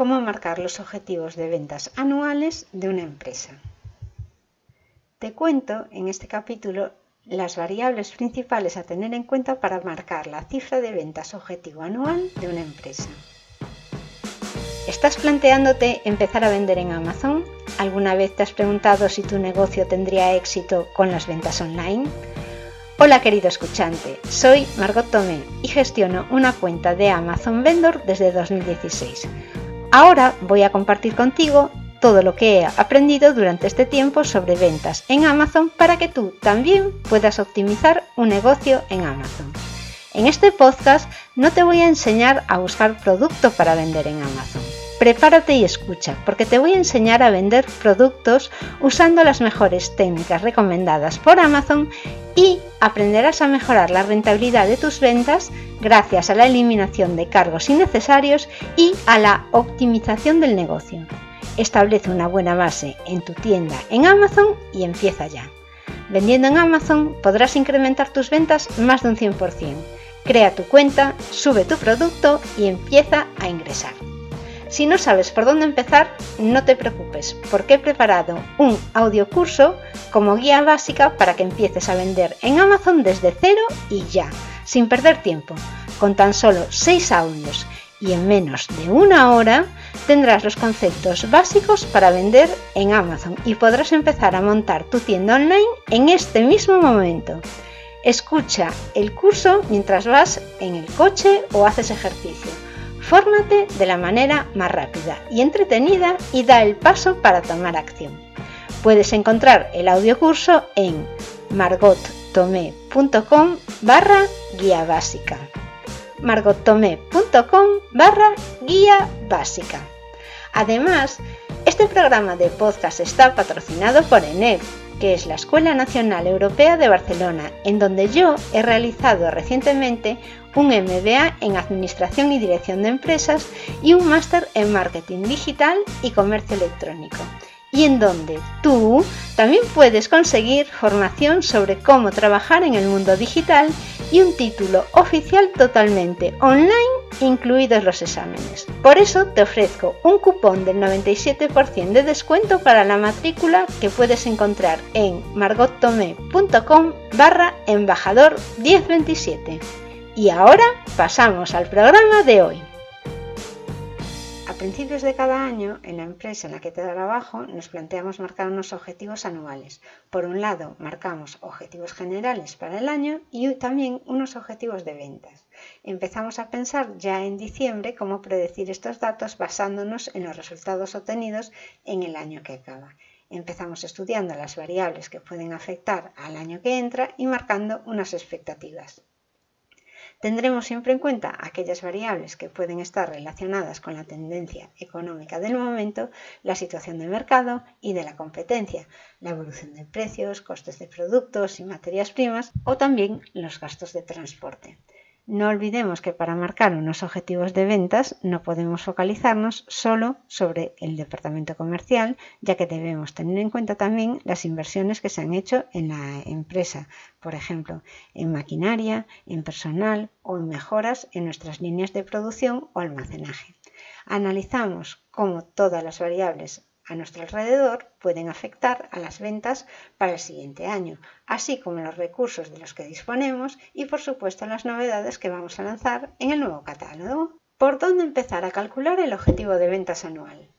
cómo marcar los objetivos de ventas anuales de una empresa. Te cuento en este capítulo las variables principales a tener en cuenta para marcar la cifra de ventas objetivo anual de una empresa. ¿Estás planteándote empezar a vender en Amazon? ¿Alguna vez te has preguntado si tu negocio tendría éxito con las ventas online? Hola querido escuchante, soy Margot Tomé y gestiono una cuenta de Amazon Vendor desde 2016. Ahora voy a compartir contigo todo lo que he aprendido durante este tiempo sobre ventas en Amazon para que tú también puedas optimizar un negocio en Amazon. En este podcast no te voy a enseñar a buscar producto para vender en Amazon Prepárate y escucha, porque te voy a enseñar a vender productos usando las mejores técnicas recomendadas por Amazon y aprenderás a mejorar la rentabilidad de tus ventas gracias a la eliminación de cargos innecesarios y a la optimización del negocio. Establece una buena base en tu tienda en Amazon y empieza ya. Vendiendo en Amazon podrás incrementar tus ventas más de un 100%. Crea tu cuenta, sube tu producto y empieza a ingresar. Si no sabes por dónde empezar, no te preocupes, porque he preparado un audio curso como guía básica para que empieces a vender en Amazon desde cero y ya, sin perder tiempo. Con tan solo 6 audios y en menos de una hora tendrás los conceptos básicos para vender en Amazon y podrás empezar a montar tu tienda online en este mismo momento. Escucha el curso mientras vas en el coche o haces ejercicio Fórmate de la manera más rápida y entretenida y da el paso para tomar acción. Puedes encontrar el audiocurso en margottomé.com barra guía básica. margottomé.com barra guía básica. Además, este programa de podcast está patrocinado por ENEP, que es la Escuela Nacional Europea de Barcelona, en donde yo he realizado recientemente un MBA en Administración y Dirección de Empresas y un máster en Marketing Digital y Comercio Electrónico, y en donde tú también puedes conseguir formación sobre cómo trabajar en el mundo digital y un título oficial totalmente online, incluidos los exámenes. Por eso te ofrezco un cupón del 97% de descuento para la matrícula que puedes encontrar en margottome.com barra embajador 1027. Y ahora pasamos al programa de hoy. A principios de cada año, en la empresa en la que te trabajo, nos planteamos marcar unos objetivos anuales. Por un lado, marcamos objetivos generales para el año y también unos objetivos de ventas. Empezamos a pensar ya en diciembre cómo predecir estos datos basándonos en los resultados obtenidos en el año que acaba. Empezamos estudiando las variables que pueden afectar al año que entra y marcando unas expectativas. Tendremos siempre en cuenta aquellas variables que pueden estar relacionadas con la tendencia económica del momento, la situación de mercado y de la competencia, la evolución de precios, costes de productos y materias primas o también los gastos de transporte. No olvidemos que para marcar unos objetivos de ventas no podemos focalizarnos solo sobre el departamento comercial, ya que debemos tener en cuenta también las inversiones que se han hecho en la empresa, por ejemplo, en maquinaria, en personal o en mejoras en nuestras líneas de producción o almacenaje. Analizamos cómo todas las variables a nuestro alrededor pueden afectar a las ventas para el siguiente año, así como los recursos de los que disponemos y por supuesto las novedades que vamos a lanzar en el nuevo catálogo. ¿Por dónde empezar a calcular el objetivo de ventas anual?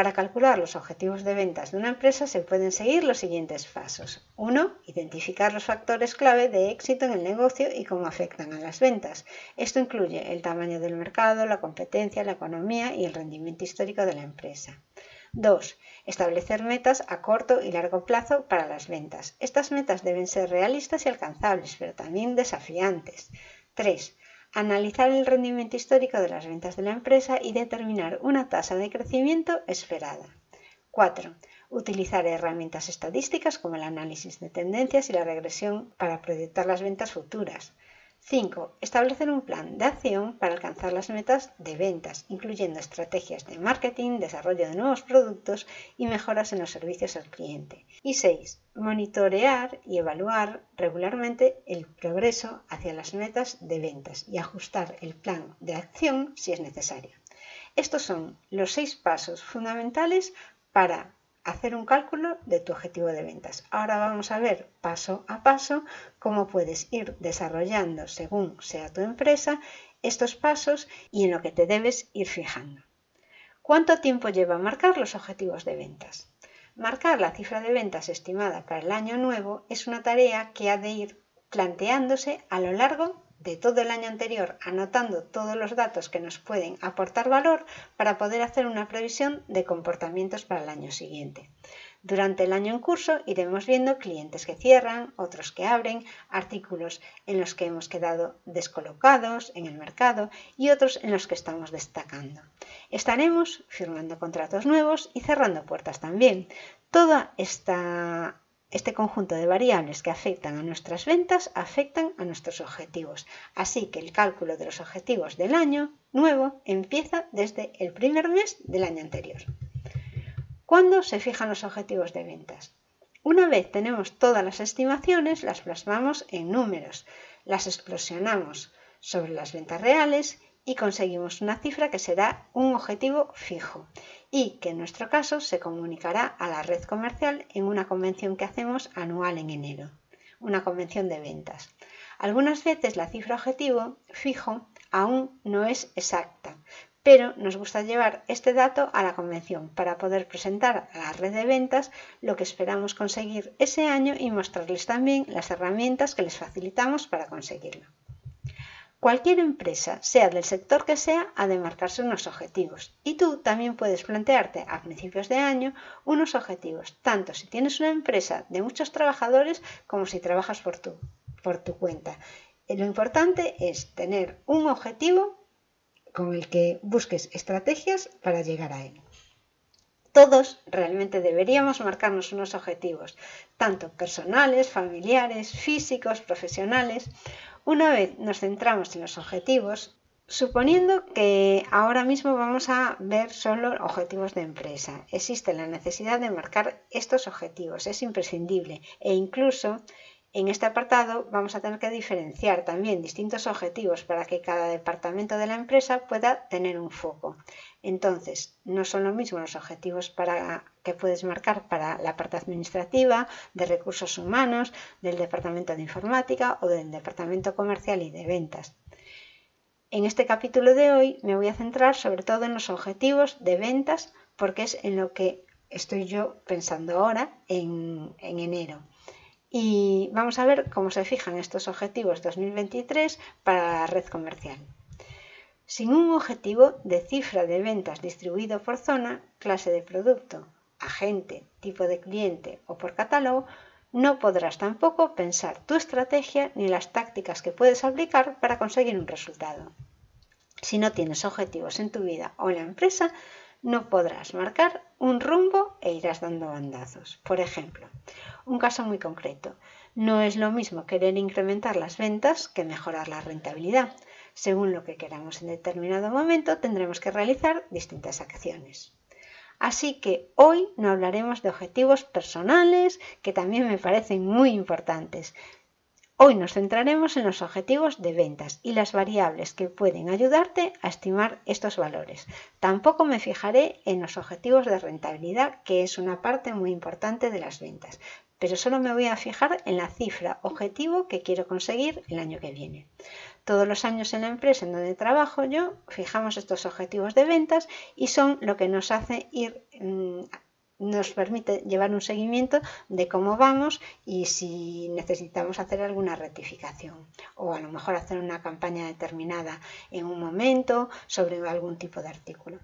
Para calcular los objetivos de ventas de una empresa se pueden seguir los siguientes pasos. 1. Identificar los factores clave de éxito en el negocio y cómo afectan a las ventas. Esto incluye el tamaño del mercado, la competencia, la economía y el rendimiento histórico de la empresa. 2. Establecer metas a corto y largo plazo para las ventas. Estas metas deben ser realistas y alcanzables, pero también desafiantes. 3. Analizar el rendimiento histórico de las ventas de la empresa y determinar una tasa de crecimiento esperada. 4. Utilizar herramientas estadísticas como el análisis de tendencias y la regresión para proyectar las ventas futuras. 5. Establecer un plan de acción para alcanzar las metas de ventas, incluyendo estrategias de marketing, desarrollo de nuevos productos y mejoras en los servicios al cliente. Y 6. Monitorear y evaluar regularmente el progreso hacia las metas de ventas y ajustar el plan de acción si es necesario. Estos son los seis pasos fundamentales para hacer un cálculo de tu objetivo de ventas. Ahora vamos a ver paso a paso cómo puedes ir desarrollando según sea tu empresa estos pasos y en lo que te debes ir fijando. ¿Cuánto tiempo lleva marcar los objetivos de ventas? Marcar la cifra de ventas estimada para el año nuevo es una tarea que ha de ir planteándose a lo largo de todo el año anterior, anotando todos los datos que nos pueden aportar valor para poder hacer una previsión de comportamientos para el año siguiente. Durante el año en curso iremos viendo clientes que cierran, otros que abren, artículos en los que hemos quedado descolocados en el mercado y otros en los que estamos destacando. Estaremos firmando contratos nuevos y cerrando puertas también. Toda esta este conjunto de variables que afectan a nuestras ventas afectan a nuestros objetivos, así que el cálculo de los objetivos del año nuevo empieza desde el primer mes del año anterior. ¿Cuándo se fijan los objetivos de ventas? Una vez tenemos todas las estimaciones, las plasmamos en números, las explosionamos sobre las ventas reales y conseguimos una cifra que será un objetivo fijo y que en nuestro caso se comunicará a la red comercial en una convención que hacemos anual en enero, una convención de ventas. Algunas veces la cifra objetivo fijo aún no es exacta, pero nos gusta llevar este dato a la convención para poder presentar a la red de ventas lo que esperamos conseguir ese año y mostrarles también las herramientas que les facilitamos para conseguirlo. Cualquier empresa, sea del sector que sea, ha de marcarse unos objetivos. Y tú también puedes plantearte a principios de año unos objetivos, tanto si tienes una empresa de muchos trabajadores como si trabajas por tu, por tu cuenta. Eh, lo importante es tener un objetivo con el que busques estrategias para llegar a él. Todos realmente deberíamos marcarnos unos objetivos, tanto personales, familiares, físicos, profesionales. Una vez nos centramos en los objetivos, suponiendo que ahora mismo vamos a ver solo objetivos de empresa, existe la necesidad de marcar estos objetivos, es imprescindible e incluso en este apartado vamos a tener que diferenciar también distintos objetivos para que cada departamento de la empresa pueda tener un foco. Entonces, no son lo mismo los objetivos para, que puedes marcar para la parte administrativa, de recursos humanos, del departamento de informática o del departamento comercial y de ventas. En este capítulo de hoy me voy a centrar sobre todo en los objetivos de ventas porque es en lo que estoy yo pensando ahora en, en enero. Y vamos a ver cómo se fijan estos objetivos 2023 para la red comercial. Sin un objetivo de cifra de ventas distribuido por zona, clase de producto, agente, tipo de cliente o por catálogo, no podrás tampoco pensar tu estrategia ni las tácticas que puedes aplicar para conseguir un resultado. Si no tienes objetivos en tu vida o en la empresa, no podrás marcar un rumbo e irás dando bandazos. Por ejemplo, un caso muy concreto. No es lo mismo querer incrementar las ventas que mejorar la rentabilidad. Según lo que queramos en determinado momento, tendremos que realizar distintas acciones. Así que hoy no hablaremos de objetivos personales, que también me parecen muy importantes. Hoy nos centraremos en los objetivos de ventas y las variables que pueden ayudarte a estimar estos valores. Tampoco me fijaré en los objetivos de rentabilidad, que es una parte muy importante de las ventas, pero solo me voy a fijar en la cifra objetivo que quiero conseguir el año que viene. Todos los años en la empresa en donde trabajo yo fijamos estos objetivos de ventas y son lo que nos hace ir mm, nos permite llevar un seguimiento de cómo vamos y si necesitamos hacer alguna rectificación o a lo mejor hacer una campaña determinada en un momento sobre algún tipo de artículo.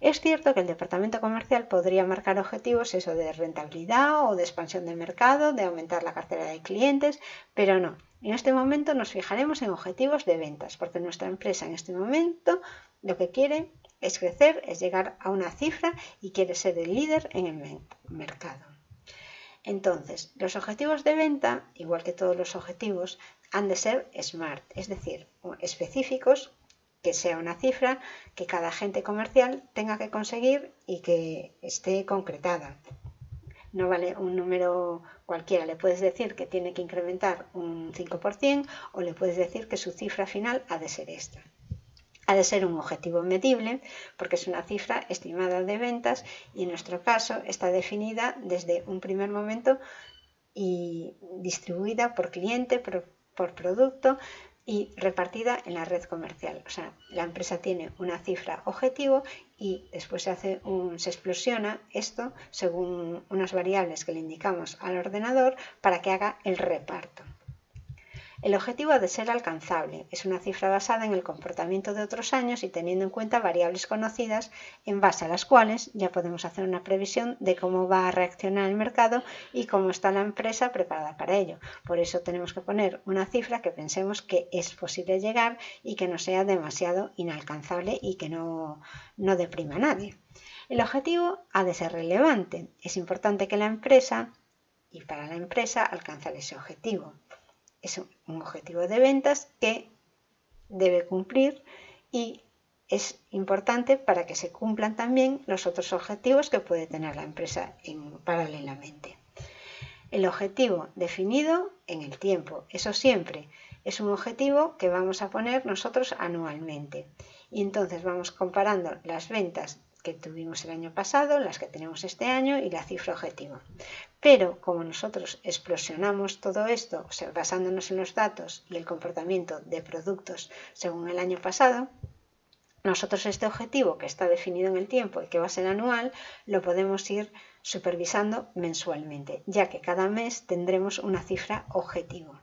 Es cierto que el departamento comercial podría marcar objetivos eso de rentabilidad o de expansión de mercado, de aumentar la cartera de clientes, pero no. En este momento nos fijaremos en objetivos de ventas, porque nuestra empresa en este momento lo que quiere es crecer, es llegar a una cifra y quiere ser el líder en el mercado. Entonces, los objetivos de venta, igual que todos los objetivos, han de ser SMART, es decir, específicos, que sea una cifra que cada agente comercial tenga que conseguir y que esté concretada. No vale un número cualquiera, le puedes decir que tiene que incrementar un 5% o le puedes decir que su cifra final ha de ser esta. Ha de ser un objetivo medible porque es una cifra estimada de ventas y en nuestro caso está definida desde un primer momento y distribuida por cliente, por, producto y repartida en la red comercial. O sea, la empresa tiene una cifra objetivo y después se hace se explosiona esto según unas variables que le indicamos al ordenador para que haga el reparto. El objetivo ha de ser alcanzable. Es una cifra basada en el comportamiento de otros años y teniendo en cuenta variables conocidas en base a las cuales ya podemos hacer una previsión de cómo va a reaccionar el mercado y cómo está la empresa preparada para ello. Por eso tenemos que poner una cifra que pensemos que es posible llegar y que no sea demasiado inalcanzable y que no, no deprima a nadie. El objetivo ha de ser relevante. Es importante que la empresa y para la empresa alcanzar ese objetivo es un objetivo de ventas que debe cumplir y es importante para que se cumplan también los otros objetivos que puede tener la empresa paralelamente. El objetivo definido en el tiempo, eso siempre es un objetivo que vamos a poner nosotros anualmente. Y entonces vamos comparando las ventas que tuvimos el año pasado, las que tenemos este año y la cifra objetivo. Pero como nosotros explosionamos todo esto basándonos en los datos y el comportamiento de productos según el año pasado, nosotros este objetivo que está definido en el tiempo y que va a ser anual, lo podemos ir supervisando mensualmente, ya que cada mes tendremos una cifra objetivo.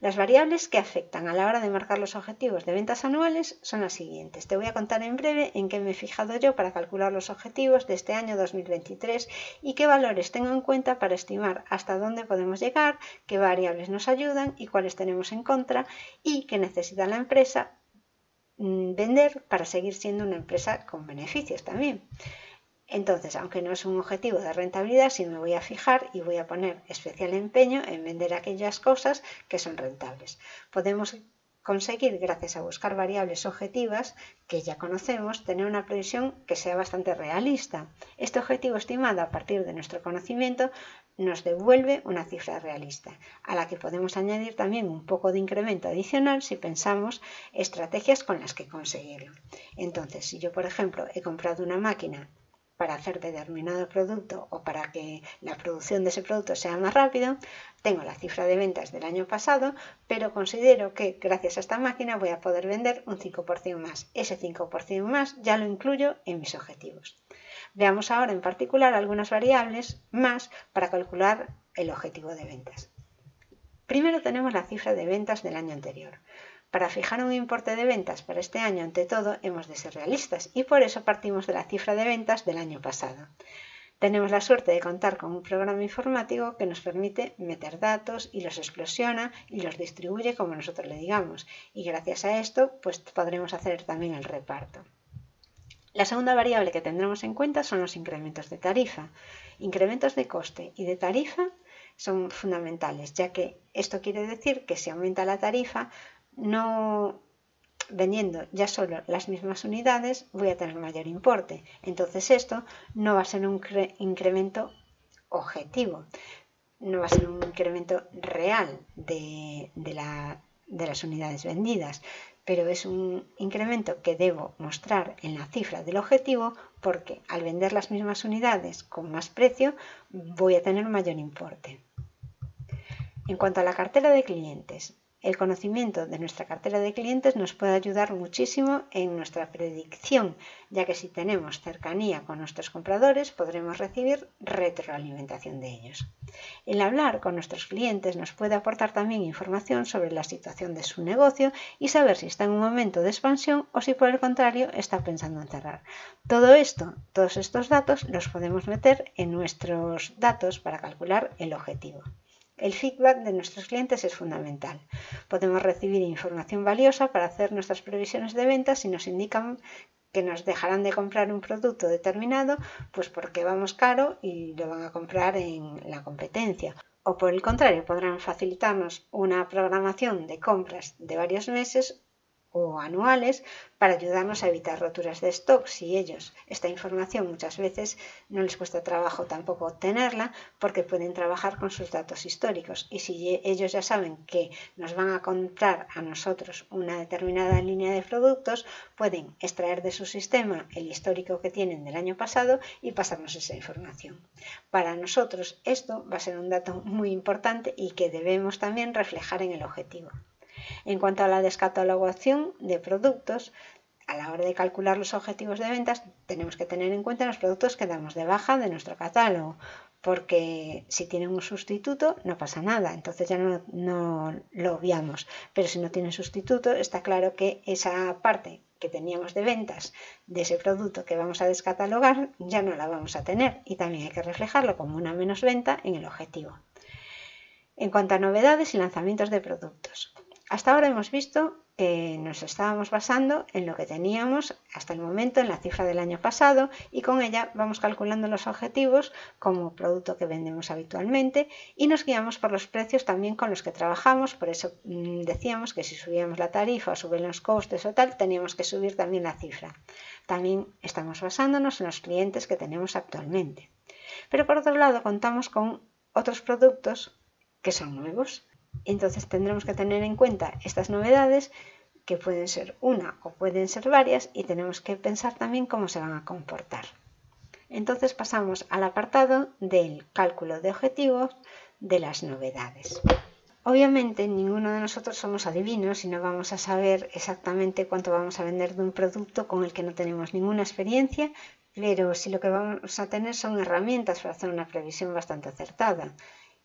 Las variables que afectan a la hora de marcar los objetivos de ventas anuales son las siguientes. Te voy a contar en breve en qué me he fijado yo para calcular los objetivos de este año 2023 y qué valores tengo en cuenta para estimar hasta dónde podemos llegar, qué variables nos ayudan y cuáles tenemos en contra y qué necesita la empresa mm, vender para seguir siendo una empresa con beneficios también. Entonces, aunque no es un objetivo de rentabilidad, sí me voy a fijar y voy a poner especial empeño en vender aquellas cosas que son rentables. Podemos conseguir, gracias a buscar variables objetivas que ya conocemos, tener una previsión que sea bastante realista. Este objetivo estimado a partir de nuestro conocimiento nos devuelve una cifra realista, a la que podemos añadir también un poco de incremento adicional si pensamos estrategias con las que conseguirlo. Entonces, si yo, por ejemplo, he comprado una máquina para hacer determinado producto o para que la producción de ese producto sea más rápido, tengo la cifra de ventas del año pasado, pero considero que gracias a esta máquina voy a poder vender un 5% más. Ese 5% más ya lo incluyo en mis objetivos. Veamos ahora en particular algunas variables más para calcular el objetivo de ventas. Primero tenemos la cifra de ventas del año anterior. Para fijar un importe de ventas para este año, ante todo, hemos de ser realistas y por eso partimos de la cifra de ventas del año pasado. Tenemos la suerte de contar con un programa informático que nos permite meter datos y los explosiona y los distribuye como nosotros le digamos. Y gracias a esto, pues podremos hacer también el reparto. La segunda variable que tendremos en cuenta son los incrementos de tarifa. Incrementos de coste y de tarifa son fundamentales, ya que esto quiere decir que si aumenta la tarifa, no vendiendo ya solo las mismas unidades voy a tener mayor importe. Entonces esto no va a ser un incremento objetivo, no va a ser un incremento real de, de las unidades vendidas, pero es un incremento que debo mostrar en la cifra del objetivo porque al vender las mismas unidades con más precio voy a tener mayor importe. En cuanto a la cartera de clientes, el conocimiento de nuestra cartera de clientes nos puede ayudar muchísimo en nuestra predicción, ya que si tenemos cercanía con nuestros compradores podremos recibir retroalimentación de ellos. El hablar con nuestros clientes nos puede aportar también información sobre la situación de su negocio y saber si está en un momento de expansión o si por el contrario está pensando en cerrar. Todo esto, todos estos datos los podemos meter en nuestros datos para calcular el objetivo. El feedback de nuestros clientes es fundamental. Podemos recibir información valiosa para hacer nuestras previsiones de ventas si nos indican que nos dejarán de comprar un producto determinado, pues porque vamos caro y lo van a comprar en la competencia. O por el contrario, podrán facilitarnos una programación de compras de varios meses o anuales para ayudarnos a evitar roturas de stock si ellos esta información muchas veces no les cuesta trabajo tampoco obtenerla porque pueden trabajar con sus datos históricos y si ellos ya saben que nos van a comprar a nosotros una determinada línea de productos pueden extraer de su sistema el histórico que tienen del año pasado y pasarnos esa información. Para nosotros esto va a ser un dato muy importante y que debemos también reflejar en el objetivo. En cuanto a la descatalogación de productos, a la hora de calcular los objetivos de ventas tenemos que tener en cuenta los productos que damos de baja de nuestro catálogo, porque si tienen un sustituto no pasa nada, entonces ya no, lo obviamos. Pero si no tienen sustituto, está claro que esa parte que teníamos de ventas de ese producto que vamos a descatalogar ya no la vamos a tener y también hay que reflejarlo como una menos venta en el objetivo. En cuanto a novedades y lanzamientos de productos, hasta ahora hemos visto que nos estábamos basando en lo que teníamos hasta el momento en la cifra del año pasado y con ella vamos calculando los objetivos como producto que vendemos habitualmente y nos guiamos por los precios también con los que trabajamos. Por eso mm, decíamos que si subíamos la tarifa o suben los costes o tal, teníamos que subir también la cifra. También estamos basándonos en los clientes que tenemos actualmente. Pero por otro lado contamos con otros productos que son nuevos entonces tendremos que tener en cuenta estas novedades que pueden ser una o pueden ser varias y tenemos que pensar también cómo se van a comportar. Entonces pasamos al apartado del cálculo de objetivos de las novedades. Obviamente ninguno de nosotros somos adivinos y no vamos a saber exactamente cuánto vamos a vender de un producto con el que no tenemos ninguna experiencia, pero sí lo que vamos a tener son herramientas para hacer una previsión bastante acertada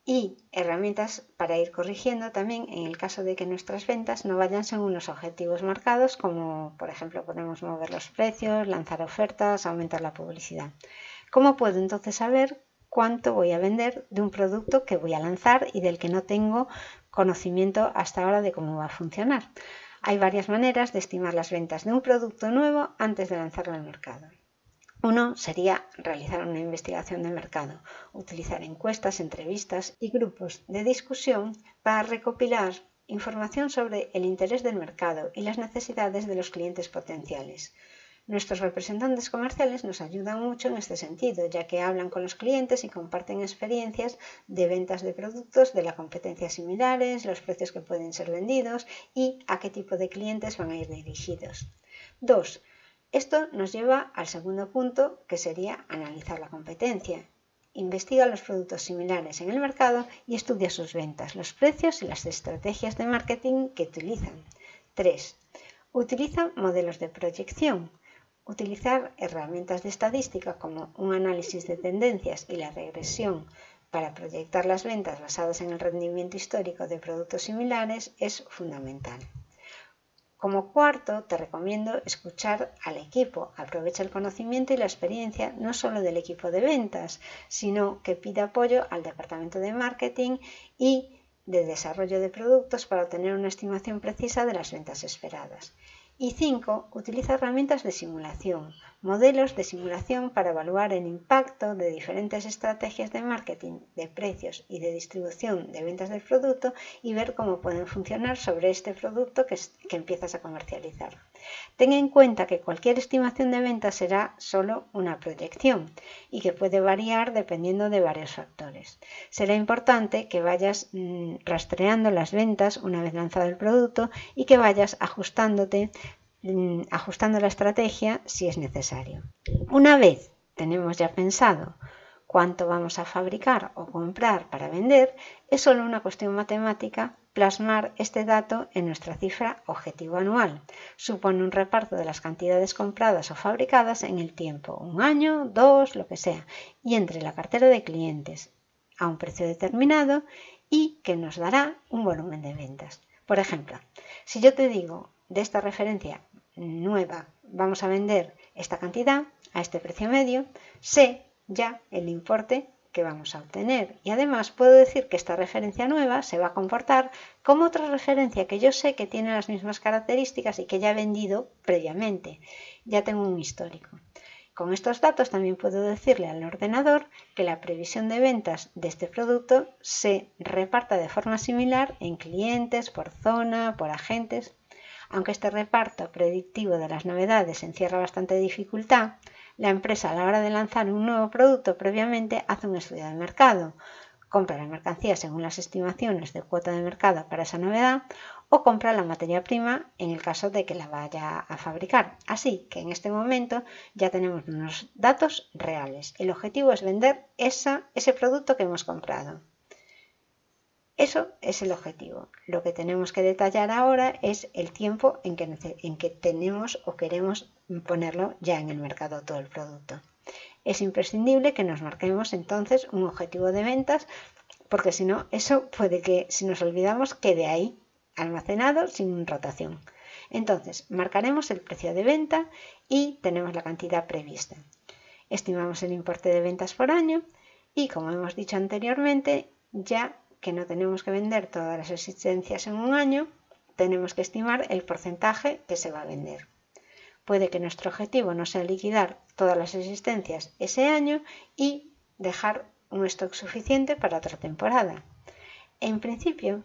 y herramientas para ir corrigiendo también en el caso de que nuestras ventas no vayan según los objetivos marcados, como por ejemplo podemos mover los precios, lanzar ofertas, aumentar la publicidad. ¿Cómo puedo entonces saber cuánto voy a vender de un producto que voy a lanzar y del que no tengo conocimiento hasta ahora de cómo va a funcionar? Hay varias maneras de estimar las ventas de un producto nuevo antes de lanzarlo al mercado. Uno sería realizar una investigación de mercado, utilizar encuestas, entrevistas y grupos de discusión para recopilar información sobre el interés del mercado y las necesidades de los clientes potenciales. Nuestros representantes comerciales nos ayudan mucho en este sentido, ya que hablan con los clientes y comparten experiencias de ventas de productos de la competencia similares, los precios que pueden ser vendidos y a qué tipo de clientes van a ir dirigidos. 2 esto nos lleva al segundo punto, que sería analizar la competencia. Investiga los productos similares en el mercado y estudia sus ventas, los precios y las estrategias de marketing que utilizan. 3. Utiliza modelos de proyección. Utilizar herramientas de estadística como un análisis de tendencias y la regresión para proyectar las ventas basadas en el rendimiento histórico de productos similares es fundamental. Como cuarto, te recomiendo escuchar al equipo. Aprovecha el conocimiento y la experiencia no solo del equipo de ventas, sino que pide apoyo al departamento de marketing y de desarrollo de productos para obtener una estimación precisa de las ventas esperadas. Y 5. Utiliza herramientas de simulación, modelos de simulación para evaluar el impacto de diferentes estrategias de marketing, de precios y de distribución de ventas del producto y ver cómo pueden funcionar sobre este producto que, que empiezas a comercializar. Ten en cuenta que cualquier estimación de ventas será solo una proyección y que puede variar dependiendo de varios factores. Será importante que vayas mm, rastreando las ventas una vez lanzado el producto y que vayas ajustándote mm, ajustando la estrategia si es necesario. Una vez tenemos ya pensado cuánto vamos a fabricar o comprar para vender, es solo una cuestión matemática plasmar este dato en nuestra cifra objetivo anual. Supone un reparto de las cantidades compradas o fabricadas en el tiempo, un año, dos, lo que sea, y entre la cartera de clientes a un precio determinado y que nos dará un volumen de ventas. Por ejemplo, si yo te digo de esta referencia nueva vamos a vender esta cantidad a este precio medio, sé ya el importe que vamos a obtener. Y además puedo decir que esta referencia nueva se va a comportar como otra referencia que yo sé que tiene las mismas características y que ya he vendido previamente. Ya tengo un histórico. Con estos datos también puedo decirle al ordenador que la previsión de ventas de este producto se reparta de forma similar en clientes, por zona, por agentes. Aunque este reparto predictivo de las novedades encierra bastante dificultad, la empresa a la hora de lanzar un nuevo producto previamente hace un estudio de mercado, compra la mercancía según las estimaciones de cuota de mercado para esa novedad o compra la materia prima en el caso de que la vaya a fabricar. Así que en este momento ya tenemos unos datos reales. El objetivo es vender ese producto que hemos comprado. Eso es el objetivo. Lo que tenemos que detallar ahora es el tiempo en que, en que tenemos o queremos ponerlo ya en el mercado todo el producto. Es imprescindible que nos marquemos entonces un objetivo de ventas porque si no, eso puede que si nos olvidamos quede ahí almacenado sin rotación. Entonces, marcaremos el precio de venta y tenemos la cantidad prevista. Estimamos el importe de ventas por año y, como hemos dicho anteriormente, ya que no tenemos que vender todas las existencias en un año, tenemos que estimar el porcentaje que se va a vender. Puede que nuestro objetivo no sea liquidar todas las existencias ese año y dejar un stock suficiente para otra temporada. En principio,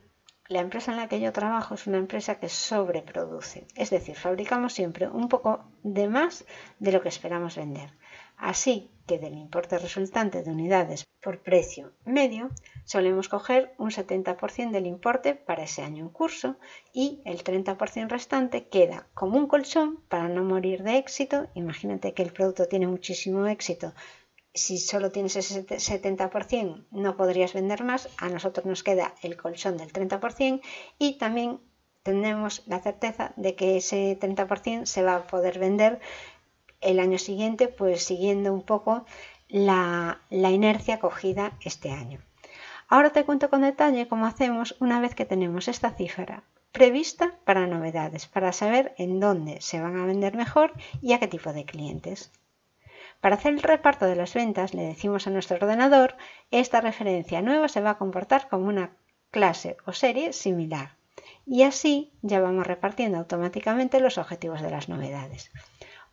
la empresa en la que yo trabajo es una empresa que sobreproduce, es decir, fabricamos siempre un poco de más de lo que esperamos vender. Así que del importe resultante de unidades por precio medio, solemos coger un 70% del importe para ese año en curso y el 30% restante queda como un colchón para no morir de éxito. Imagínate que el producto tiene muchísimo éxito. Si solo tienes ese 70% no podrías vender más, a nosotros nos queda el colchón del 30% y también tenemos la certeza de que ese 30% se va a poder vender el año siguiente, pues siguiendo un poco la, inercia cogida este año. Ahora te cuento con detalle cómo hacemos una vez que tenemos esta cifra prevista para novedades, para saber en dónde se van a vender mejor y a qué tipo de clientes. Para hacer el reparto de las ventas le decimos a nuestro ordenador, esta referencia nueva se va a comportar como una clase o serie similar. Y así ya vamos repartiendo automáticamente los objetivos de las novedades.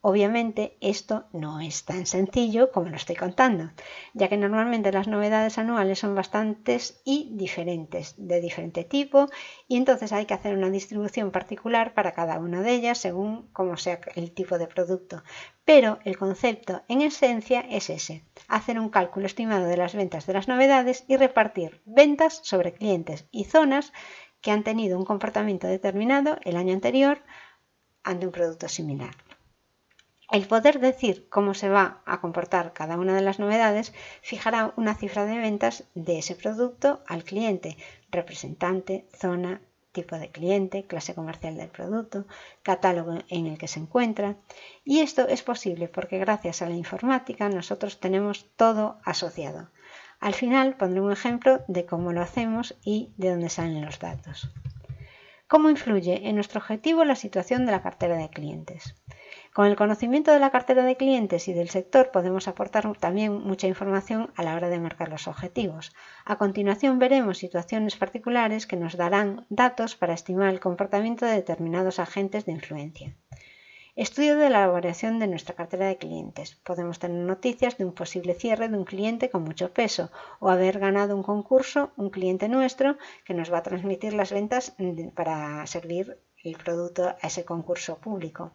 Obviamente esto no es tan sencillo como lo estoy contando, ya que normalmente las novedades anuales son bastantes y diferentes, de diferente tipo, y entonces hay que hacer una distribución particular para cada una de ellas según como sea el tipo de producto. Pero el concepto en esencia es ese, hacer un cálculo estimado de las ventas de las novedades y repartir ventas sobre clientes y zonas que han tenido un comportamiento determinado el año anterior ante un producto similar. El poder decir cómo se va a comportar cada una de las novedades fijará una cifra de ventas de ese producto al cliente, representante, zona, tipo de cliente, clase comercial del producto, catálogo en el que se encuentra. Y esto es posible porque gracias a la informática nosotros tenemos todo asociado. Al final pondré un ejemplo de cómo lo hacemos y de dónde salen los datos. ¿Cómo influye en nuestro objetivo la situación de la cartera de clientes? Con el conocimiento de la cartera de clientes y del sector podemos aportar también mucha información a la hora de marcar los objetivos. A continuación veremos situaciones particulares que nos darán datos para estimar el comportamiento de determinados agentes de influencia. Estudio de la elaboración de nuestra cartera de clientes. Podemos tener noticias de un posible cierre de un cliente con mucho peso o haber ganado un concurso un cliente nuestro que nos va a transmitir las ventas para servir el producto a ese concurso público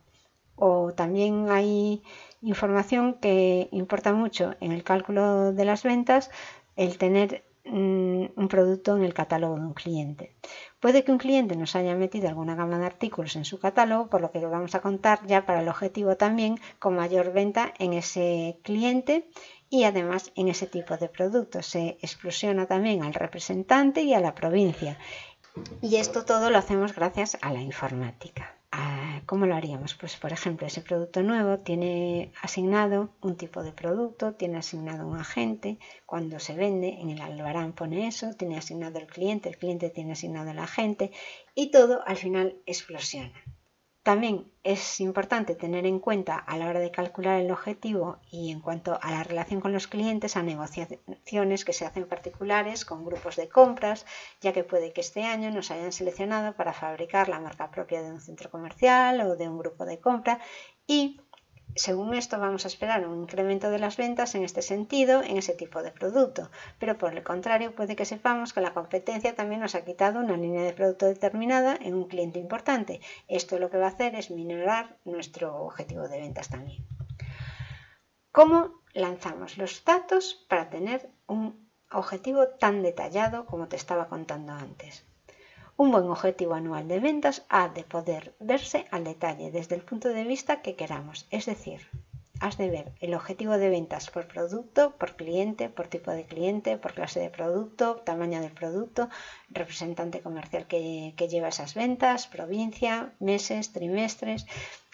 o también hay información que importa mucho en el cálculo de las ventas el tener mm, un producto en el catálogo de un cliente. Puede que un cliente nos haya metido alguna gama de artículos en su catálogo, por lo que vamos a contar ya para el objetivo también con mayor venta en ese cliente y además en ese tipo de productos. Se explosiona también al representante y a la provincia. Y esto todo lo hacemos gracias a la informática. ¿Cómo lo haríamos? Pues por ejemplo, ese producto nuevo tiene asignado un tipo de producto, tiene asignado un agente, cuando se vende en el albarán pone eso, tiene asignado el cliente, el cliente tiene asignado el agente y todo al final explosiona. También es importante tener en cuenta a la hora de calcular el objetivo y en cuanto a la relación con los clientes a negociaciones que se hacen particulares con grupos de compras, ya que puede que este año nos hayan seleccionado para fabricar la marca propia de un centro comercial o de un grupo de compra y según esto vamos a esperar un incremento de las ventas en este sentido, en ese tipo de producto, pero por el contrario puede que sepamos que la competencia también nos ha quitado una línea de producto determinada en un cliente importante. Esto lo que va a hacer es minorar nuestro objetivo de ventas también. ¿Cómo lanzamos los datos para tener un objetivo tan detallado como te estaba contando antes? Un buen objetivo anual de ventas ha de poder verse al detalle desde el punto de vista que queramos, es decir, has de ver el objetivo de ventas por producto, por cliente, por tipo de cliente, por clase de producto, tamaño del producto, representante comercial que, lleva esas ventas, provincia, meses, trimestres.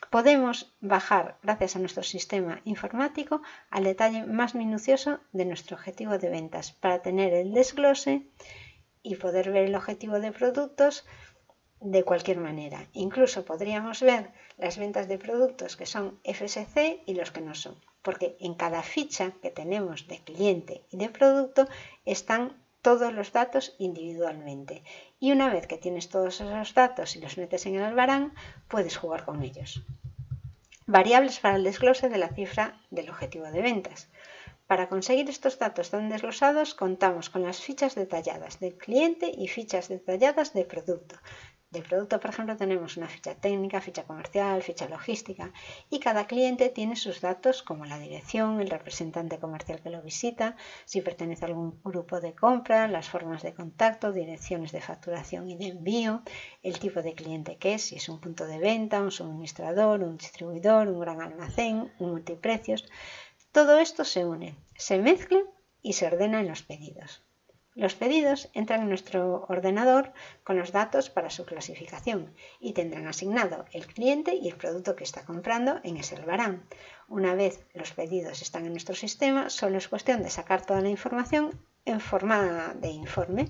Podemos bajar, gracias a nuestro sistema informático, al detalle más minucioso de nuestro objetivo de ventas para tener el desglose y poder ver el objetivo de productos de cualquier manera. Incluso podríamos ver las ventas de productos que son FSC y los que no son, porque en cada ficha que tenemos de cliente y de producto están todos los datos individualmente. Y una vez que tienes todos esos datos y los metes en el albarán, puedes jugar con ellos. Variables para el desglose de la cifra del objetivo de ventas. Para conseguir estos datos tan desglosados contamos con las fichas detalladas del cliente y fichas detalladas de producto. Del producto, por ejemplo, tenemos una ficha técnica, ficha comercial, ficha logística y cada cliente tiene sus datos como la dirección, el representante comercial que lo visita, si pertenece a algún grupo de compra, las formas de contacto, direcciones de facturación y de envío, el tipo de cliente que es, si es un punto de venta, un suministrador, un distribuidor, un gran almacén, un multiprecios. Todo esto se une, se mezcla y se ordena en los pedidos. Los pedidos entran en nuestro ordenador con los datos para su clasificación y tendrán asignado el cliente y el producto que está comprando en ese albarán. Una vez los pedidos están en nuestro sistema, solo es cuestión de sacar toda la información en forma de informe.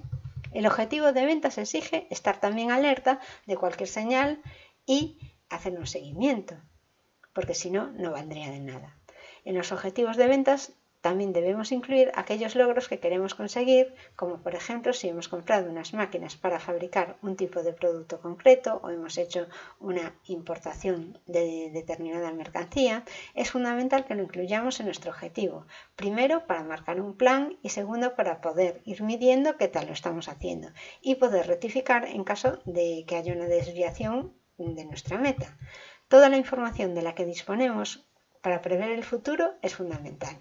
El objetivo de ventas exige estar también alerta de cualquier señal y hacer un seguimiento, porque si no, no valdría de nada. En los objetivos de ventas también debemos incluir aquellos logros que queremos conseguir, como por ejemplo si hemos comprado unas máquinas para fabricar un tipo de producto concreto o hemos hecho una importación de determinada mercancía, es fundamental que lo incluyamos en nuestro objetivo. Primero, para marcar un plan y segundo, para poder ir midiendo qué tal lo estamos haciendo y poder rectificar en caso de que haya una desviación de nuestra meta. Toda la información de la que disponemos para prever el futuro es fundamental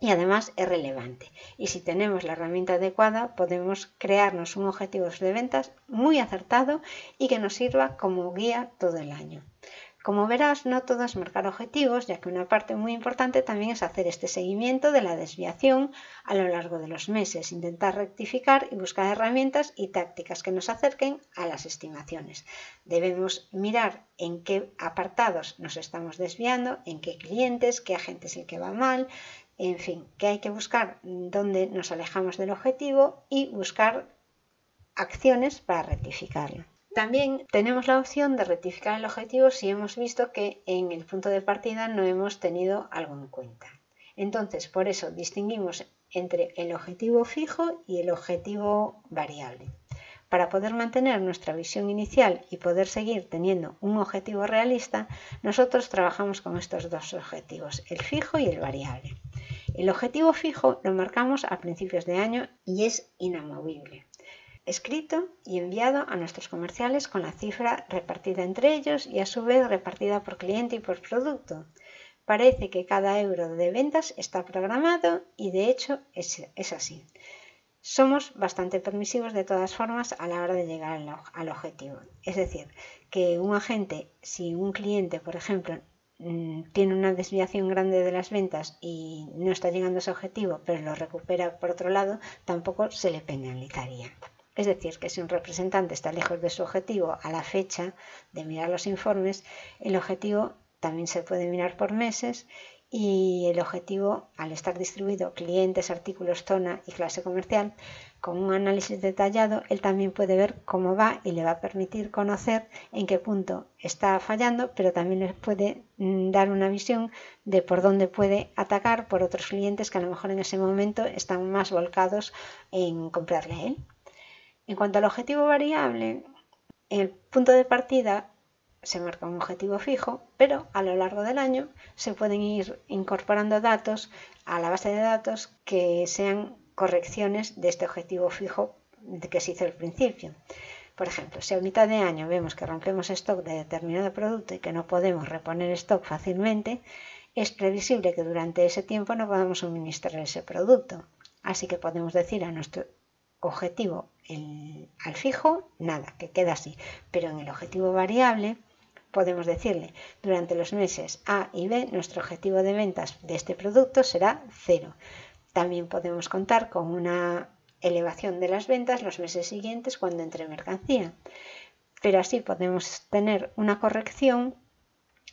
y además es relevante. Y si tenemos la herramienta adecuada, podemos crearnos un objetivo de ventas muy acertado y que nos sirva como guía todo el año. Como verás, no todo es marcar objetivos, ya que una parte muy importante también es hacer este seguimiento de la desviación a lo largo de los meses, intentar rectificar y buscar herramientas y tácticas que nos acerquen a las estimaciones. Debemos mirar en qué apartados nos estamos desviando, en qué clientes, qué agente es el que va mal, en fin, que hay que buscar dónde nos alejamos del objetivo y buscar acciones para rectificarlo. También tenemos la opción de rectificar el objetivo si hemos visto que en el punto de partida no hemos tenido algo en cuenta. Entonces, por eso distinguimos entre el objetivo fijo y el objetivo variable. Para poder mantener nuestra visión inicial y poder seguir teniendo un objetivo realista, nosotros trabajamos con estos dos objetivos, el fijo y el variable. El objetivo fijo lo marcamos a principios de año y es inamovible escrito y enviado a nuestros comerciales con la cifra repartida entre ellos y a su vez repartida por cliente y por producto. Parece que cada euro de ventas está programado y de hecho es, así. Somos bastante permisivos de todas formas a la hora de llegar al, al objetivo. Es decir, que un agente, si un cliente, por ejemplo, mm, tiene una desviación grande de las ventas y no está llegando a ese objetivo, pero lo recupera por otro lado, tampoco se le penalizaría. Es decir, que si un representante está lejos de su objetivo a la fecha de mirar los informes, el objetivo también se puede mirar por meses y el objetivo, al estar distribuido clientes, artículos, zona y clase comercial, con un análisis detallado, él también puede ver cómo va y le va a permitir conocer en qué punto está fallando, pero también le puede mm, dar una visión de por dónde puede atacar por otros clientes que a lo mejor en ese momento están más volcados en comprarle a él. En cuanto al objetivo variable, el punto de partida se marca un objetivo fijo, pero a lo largo del año se pueden ir incorporando datos a la base de datos que sean correcciones de este objetivo fijo que se hizo al principio. Por ejemplo, si a mitad de año vemos que rompemos stock de determinado producto y que no podemos reponer stock fácilmente, es previsible que durante ese tiempo no podamos suministrar ese producto. Así que podemos decir a nuestro objetivo al fijo, nada, que queda así. Pero en el objetivo variable podemos decirle, durante los meses A y B, nuestro objetivo de ventas de este producto será cero. También podemos contar con una elevación de las ventas los meses siguientes cuando entre mercancía. Pero así podemos tener una corrección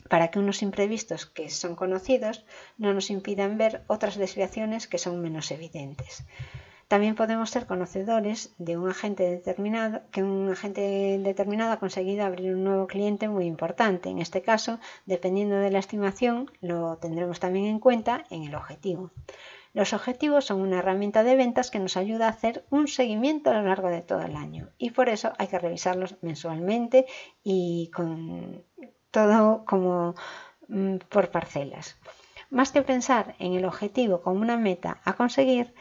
para que unos imprevistos que son conocidos no nos impidan ver otras desviaciones que son menos evidentes. También podemos ser conocedores de un agente determinado, que un agente determinado ha conseguido abrir un nuevo cliente muy importante. En este caso, dependiendo de la estimación, lo tendremos también en cuenta en el objetivo. Los objetivos son una herramienta de ventas que nos ayuda a hacer un seguimiento a lo largo de todo el año y por eso hay que revisarlos mensualmente y con todo como mm, por parcelas. Más que pensar en el objetivo como una meta a conseguir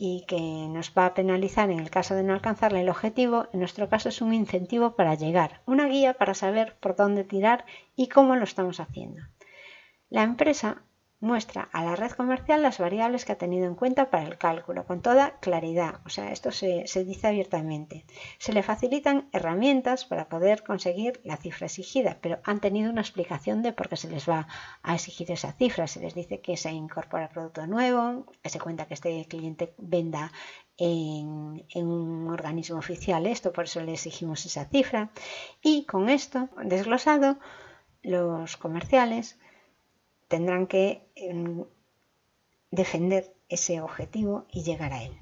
y que nos va a penalizar en el caso de no alcanzar el objetivo, en nuestro caso es un incentivo para llegar, una guía para saber por dónde tirar y cómo lo estamos haciendo. La empresa muestra a la red comercial las variables que ha tenido en cuenta para el cálculo, con toda claridad. O sea, esto se, dice abiertamente. Se le facilitan herramientas para poder conseguir la cifra exigida, pero han tenido una explicación de por qué se les va a exigir esa cifra. Se les dice que se incorpora producto nuevo, se cuenta que este cliente venda en, en, un organismo oficial esto, por eso le exigimos esa cifra. Y con esto desglosado, los comerciales tendrán que em, defender ese objetivo y llegar a él.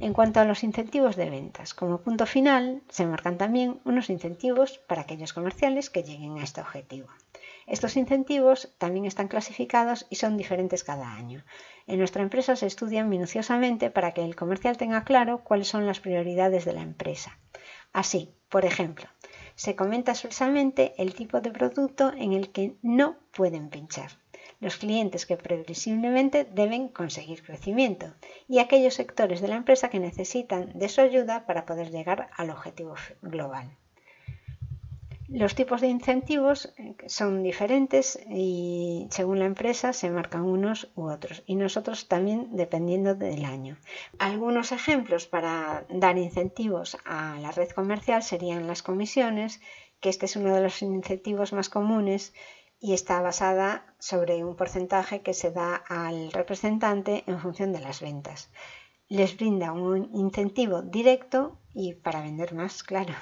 En cuanto a los incentivos de ventas, como punto final se marcan también unos incentivos para aquellos comerciales que lleguen a este objetivo. Estos incentivos también están clasificados y son diferentes cada año. En nuestra empresa se estudian minuciosamente para que el comercial tenga claro cuáles son las prioridades de la empresa. Así, por ejemplo, se comenta expresamente el tipo de producto en el que no pueden pinchar, los clientes que previsiblemente deben conseguir crecimiento y aquellos sectores de la empresa que necesitan de su ayuda para poder llegar al objetivo global. Los tipos de incentivos eh, son diferentes y según la empresa se marcan unos u otros y nosotros también dependiendo del año. Algunos ejemplos para dar incentivos a la red comercial serían las comisiones, que este es uno de los incentivos más comunes y está basada sobre un porcentaje que se da al representante en función de las ventas. Les brinda un incentivo directo y para vender más, claro,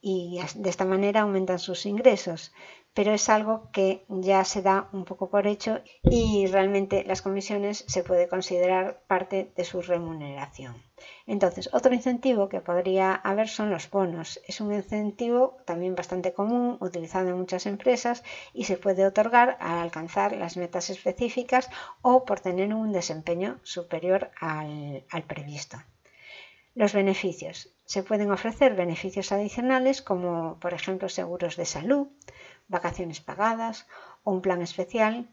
y de esta manera aumentan sus ingresos. Pero es algo que ya se da un poco por hecho y realmente las comisiones se puede considerar parte de su remuneración. Entonces, otro incentivo que podría haber son los bonos. Es un incentivo también bastante común, utilizado en muchas empresas y se puede otorgar al alcanzar las metas específicas o por tener un desempeño superior al, al previsto. Los beneficios. Se pueden ofrecer beneficios adicionales como por ejemplo seguros de salud, vacaciones pagadas o un plan especial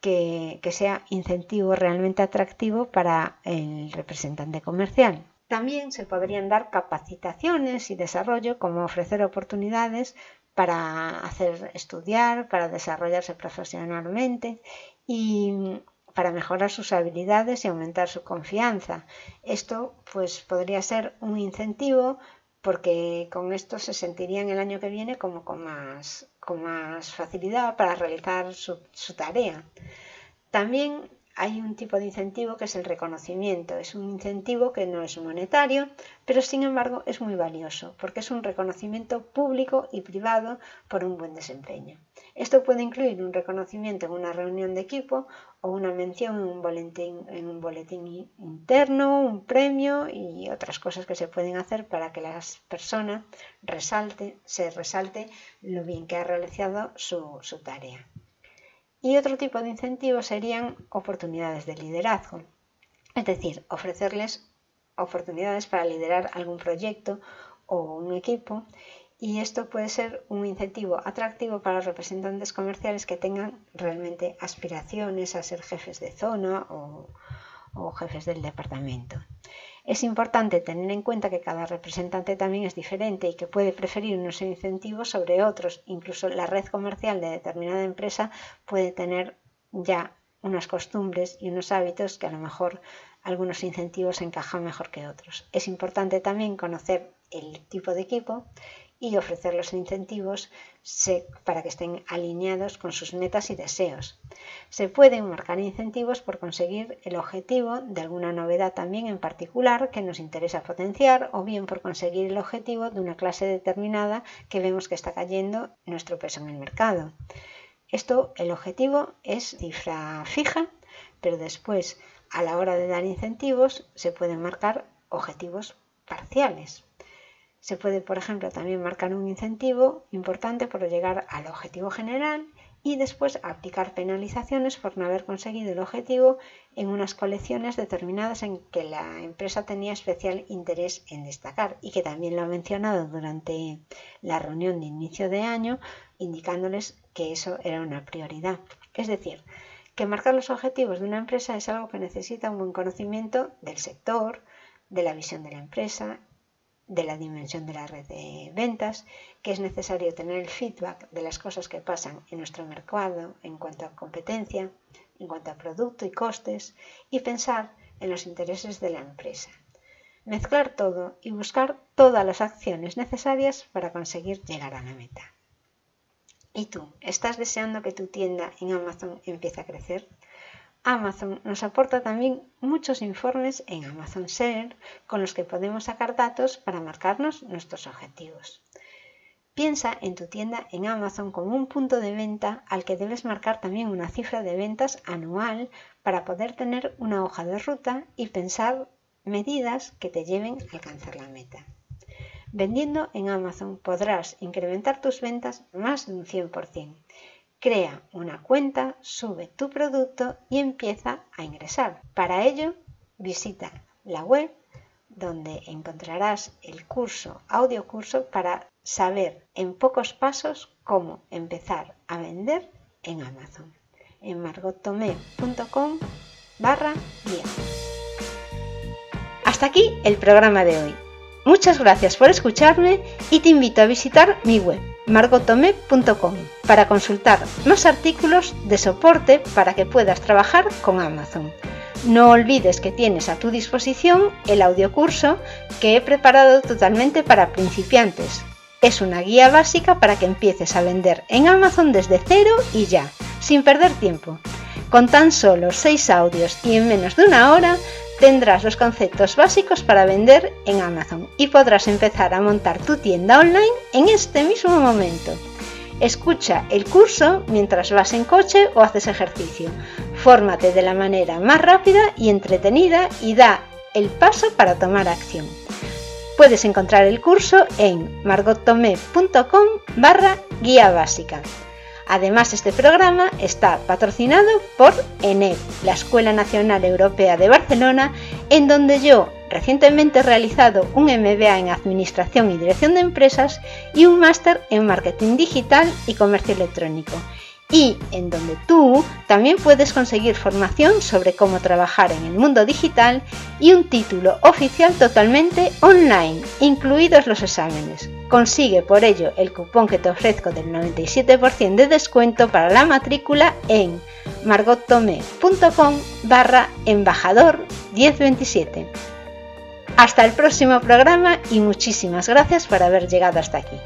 que, que, sea incentivo realmente atractivo para el representante comercial. También se podrían dar capacitaciones y desarrollo como ofrecer oportunidades para hacer estudiar, para desarrollarse profesionalmente y para mejorar sus habilidades y aumentar su confianza. Esto pues podría ser un incentivo porque con esto se sentirían el año que viene como con más, con más facilidad para realizar su, su tarea. También hay un tipo de incentivo que es el reconocimiento. Es un incentivo que no es monetario, pero sin embargo es muy valioso porque es un reconocimiento público y privado por un buen desempeño. Esto puede incluir un reconocimiento en una reunión de equipo o una mención en un boletín, interno, un premio y otras cosas que se pueden hacer para que la persona resalte, se resalte lo bien que ha realizado su tarea. Y otro tipo de incentivos serían oportunidades de liderazgo, es decir, ofrecerles oportunidades para liderar algún proyecto o un equipo y esto puede ser un incentivo atractivo para representantes comerciales que tengan realmente aspiraciones a ser jefes de zona o, o jefes del departamento. Es importante tener en cuenta que cada representante también es diferente y que puede preferir unos incentivos sobre otros. Incluso la red comercial de determinada empresa puede tener ya unas costumbres y unos hábitos que a lo mejor algunos incentivos encajan mejor que otros. Es importante también conocer el tipo de equipo y ofrecer los incentivos para que estén alineados con sus metas y deseos. Se pueden marcar incentivos por conseguir el objetivo de alguna novedad también en particular que nos interesa potenciar o bien por conseguir el objetivo de una clase determinada que vemos que está cayendo nuestro peso en el mercado. Esto, el objetivo es cifra fija, pero después a la hora de dar incentivos se pueden marcar objetivos parciales. Se puede, por ejemplo, también marcar un incentivo importante por llegar al objetivo general y después aplicar penalizaciones por no haber conseguido el objetivo en unas colecciones determinadas en que la empresa tenía especial interés en destacar y que también lo ha mencionado durante la reunión de inicio de año indicándoles que eso era una prioridad. Es decir, que marcar los objetivos de una empresa es algo que necesita un buen conocimiento del sector, de la visión de la empresa de la dimensión de la red de ventas, que es necesario tener el feedback de las cosas que pasan en nuestro mercado en cuanto a competencia, en cuanto a producto y costes, y pensar en los intereses de la empresa. Mezclar todo y buscar todas las acciones necesarias para conseguir llegar a la meta. ¿Y tú? ¿Estás deseando que tu tienda en Amazon empiece a crecer? Amazon nos aporta también muchos informes en Amazon Seller con los que podemos sacar datos para marcarnos nuestros objetivos. Piensa en tu tienda en Amazon como un punto de venta al que debes marcar también una cifra de ventas anual para poder tener una hoja de ruta y pensar medidas que te lleven a alcanzar la meta. Vendiendo en Amazon podrás incrementar tus ventas más de un 100%. Crea una cuenta, sube tu producto y empieza a ingresar. Para ello, visita la web donde encontrarás el curso, audio curso para saber en pocos pasos cómo empezar a vender en Amazon. En margottomé.com barra guía. Hasta aquí el programa de hoy. Muchas gracias por escucharme y te invito a visitar mi web margotome.com para consultar más artículos de soporte para que puedas trabajar con Amazon. No olvides que tienes a tu disposición el audiocurso que he preparado totalmente para principiantes. Es una guía básica para que empieces a vender en Amazon desde cero y ya, sin perder tiempo. Con tan solo 6 audios y en menos de una hora tendrás los conceptos básicos para vender en Amazon y podrás empezar a montar tu tienda online en este mismo momento. Escucha el curso mientras vas en coche o haces ejercicio. Fórmate de la manera más rápida y entretenida y da el paso para tomar acción. Puedes encontrar el curso en margottomé.com barra guía básica. Además, este programa está patrocinado por ENEP, la Escuela Nacional Europea de Barcelona, en donde yo recientemente he realizado un MBA en Administración y Dirección de Empresas y un máster en Marketing Digital y Comercio Electrónico y en donde tú también puedes conseguir formación sobre cómo trabajar en el mundo digital y un título oficial totalmente online, incluidos los exámenes. Consigue por ello el cupón que te ofrezco del 97% de descuento para la matrícula en margottome.com barra embajador 1027. Hasta el próximo programa y muchísimas gracias por haber llegado hasta aquí.